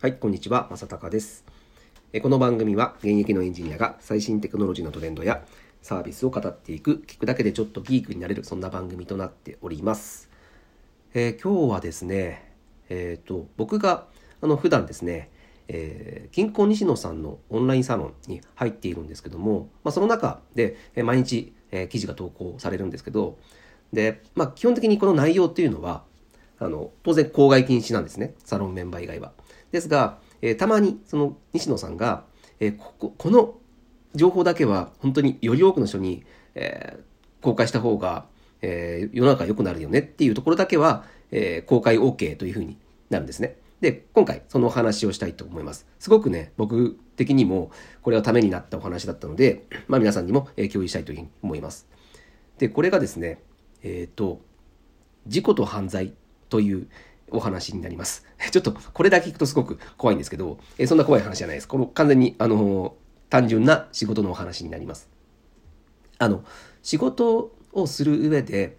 はい、こんにちは、まさたかです。この番組は現役のエンジニアが最新テクノロジーのトレンドやサービスを語っていく、聞くだけでちょっとギークになれる、そんな番組となっております。えー今日はですね、えっ、と、僕があの普段ですね、えー銀行西野さんのオンラインサロンに入っているんですけども、まあ、その中で、え毎日、え記事が投稿されるんですけど、で、まあ、基本的にこの内容っていうのは、あの、当然公害禁止なんですね。サロンメンバー以外は。ですが、えーたまにその西野さんが、えーここ、この情報だけは本当により多くの人に、えー公開した方が、えー世の中良くなるよねっていうところだけは、えー公開 OK というふうになるんですね。で、今回そのお話をしたいと思います。すごくね、僕的にもこれはためになったお話だったので、まあ皆さんにも、共有したいというふうに思います。で、これがですね、えっ、と、事故と犯罪というお話になります。ちょっとこれだけ聞くとすごく怖いんですけど、えそんな怖い話じゃないです。この完全に、あの単純な仕事のお話になります。あの、仕事をする上で、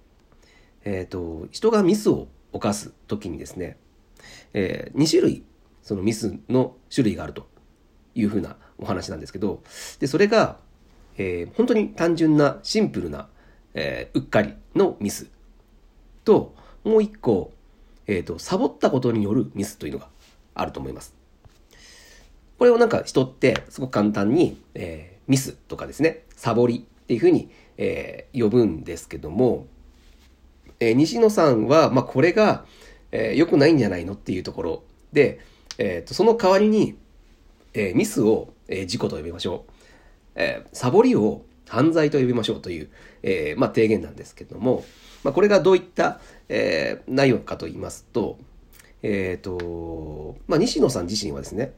えっ、と、人がミスを犯すときにですね、え2種類、そのミスの種類があるというふうなお話なんですけど、で、それが、えー本当に単純なシンプルな、えうっかりのミスと、もう一個、えっ、と、サボったことによるミスというのがあると思います。これをなんか人ってすごく簡単に、えーミスとかですね、サボりっていうふうに、えー呼ぶんですけども、えー西野さんは、まあ、これが、えー良くないんじゃないのっていうところで、えーとその代わりに、えーミスを、えー事故と呼びましょう。えーサボりを犯罪と呼びましょうという、えーまあ、提言なんですけども、まあ、これがどういった、えー内容かと言いますと、えっ、と、まあ、西野さん自身はですね、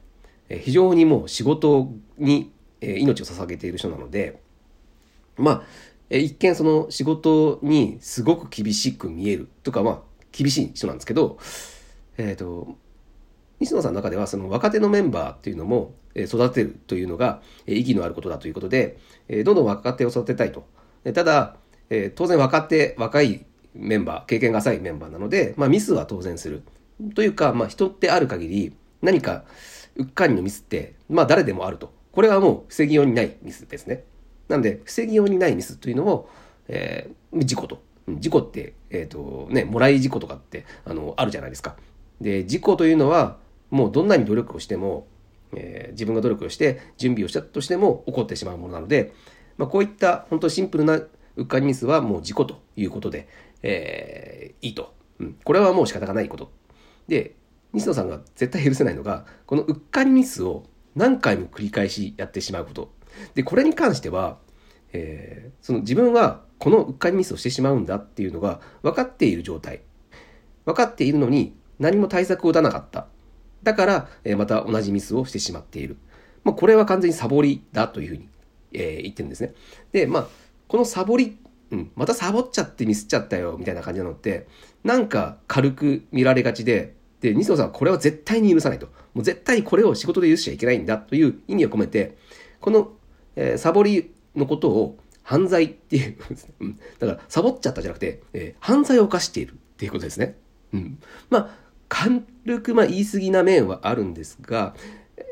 え非常にもう仕事に、え命を捧げている人なので、まあ、え一見その仕事にすごく厳しく見えるとか、まあ、厳しい人なんですけど、えっ、と、西野さんの中ではその若手のメンバーっていうのも育てるというのが意義のあることだということで、どんどん若手を育てたいと。ただ、当然若手、若いメンバー、経験が浅いメンバーなので、まあミスは当然する。というか、まあ人ってある限り何かうっかりのミスって、まあ誰でもあると。これはもう防ぎようにないミスですね。なんで、防ぎようにないミスというのを、えー事故と。事故って、えっ、と、ね、もらい事故とかって、あの、あるじゃないですか。で、事故というのは、もうどんなに努力をしても、えー自分が努力をして準備をしたとしても起こってしまうものなので、まあ、こういった本当シンプルなうっかりミスはもう事故ということで、えーいいと、うん。これはもう仕方がないこと。で、西野さんが絶対許せないのが、このうっかりミスを何回も繰り返しやってしまうこと。で、これに関しては、えーその自分はこのうっかりミスをしてしまうんだっていうのが分かっている状態。分かっているのに何も対策を打たなかった。だから、えまた同じミスをしてしまっている。まあ、これは完全にサボりだというふうに、えー言ってるんですね。で、まあ、このサボり、うん、またサボっちゃってミスっちゃったよ、みたいな感じなのって、なんか軽く見られがちで、で、西野さんはこれは絶対に許さないと。もう絶対これを仕事で許しちゃいけないんだという意味を込めて、この、えーサボりのことを犯罪っていう、うんだからサボっちゃったじゃなくて、えー犯罪を犯しているっていうことですね。うん。まあ、軽くまあ言い過ぎな面はあるんですが、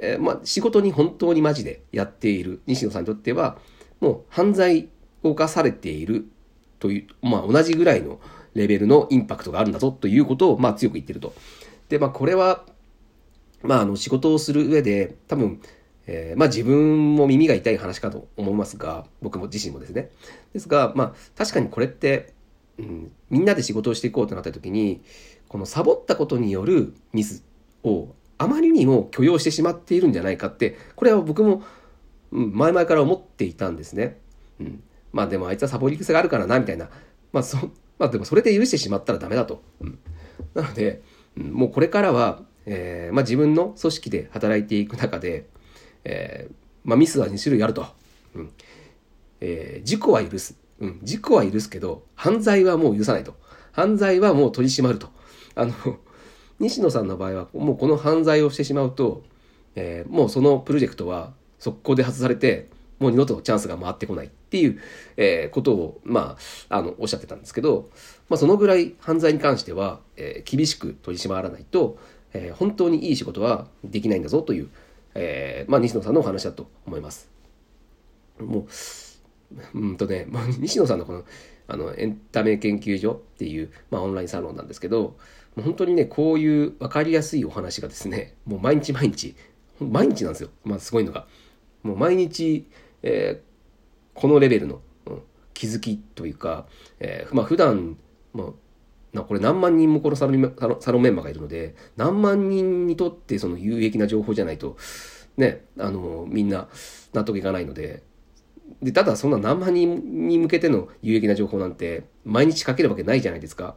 えーまあ、仕事に本当にマジでやっている西野さんにとっては、もう犯罪を犯されているという、まあ同じぐらいのレベルのインパクトがあるんだぞということを、まあ強く言ってると。で、まあこれは、まああの仕事をする上で多分、えーまあ自分も耳が痛い話かと思いますが、僕も自身もですね。ですが、まあ確かにこれって、うん、みんなで仕事をしていこうとなった時に、このサボったことによるミスをあまりにも許容してしまっているんじゃないかって、これは僕も、前々から思っていたんですね。うん。まあでもあいつはサボり癖があるからな、みたいな。まあそ、まあでもそれで許してしまったらダメだと。うん。なので、うんもうこれからは、えーまあ自分の組織で働いていく中で、えーまあミスは2種類あると。うん。えー事故は許す。うん。事故は許すけど、犯罪はもう許さないと。犯罪はもう取り締まると。あの、西野さんの場合は、もうこの犯罪をしてしまうと、えーもうそのプロジェクトは速攻で外されて、もう二度とチャンスが回ってこないっていう、えーことを、まあ、あの、おっしゃってたんですけど、まあ、そのぐらい犯罪に関しては、えー厳しく取り締まらないと、えー、本当にいい仕事はできないんだぞという、えー、まあ、西野さんのお話だと思います。もう、うんとね、まあ、西野さんのこの、あの、エンタメ研究所っていう、まあ、オンラインサロンなんですけど、もう本当にね、こういう分かりやすいお話がですね、もう毎日毎日、毎日なんですよ。まあ、すごいのが。もう毎日、えー、このレベルの、うん、気づきというか、えー、まあ、普段、まあ、なこれ何万人もこのサロンサロンメンバーがいるので、何万人にとってその有益な情報じゃないと、ね、あの、みんな納得いかないので、で、ただそんな何万人に向けての有益な情報なんて、毎日書けるわけないじゃないですか。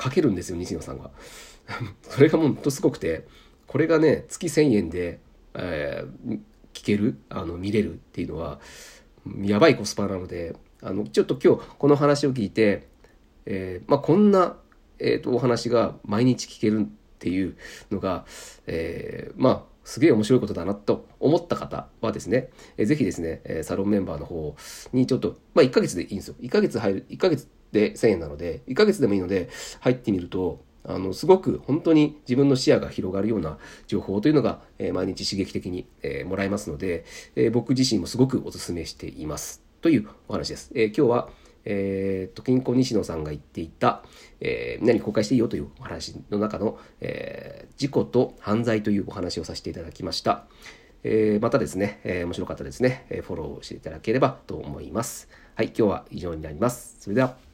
書けるんですよ、西野さんが。それがもうほんとすごくて、これがね、月1000円で、えー、聞ける、あの、見れるっていうのは、やばいコスパなので、あの、ちょっと今日この話を聞いて、えー、まあ、こんな、えーと、お話が毎日聞けるっていうのが、えー、まあすげえ面白いことだなと思った方はですね、えー、ぜひですね、サロンメンバーの方にちょっと、まあ1ヶ月でいいんですよ。1ヶ月入る、1ヶ月で1000円なので、1ヶ月でもいいので入ってみると、あの、すごく本当に自分の視野が広がるような情報というのが、え、毎日刺激的に、え、もらえますので、え、僕自身もすごくお勧めしています。というお話です。え今日は、えー、と、金庫西野さんが言っていた、えー、何公開していいよというお話の中の、えー、事故と犯罪というお話をさせていただきました。えー、またですね、えー、面白かったですね、えー、フォローしていただければと思います。はい、今日は以上になります。それでは。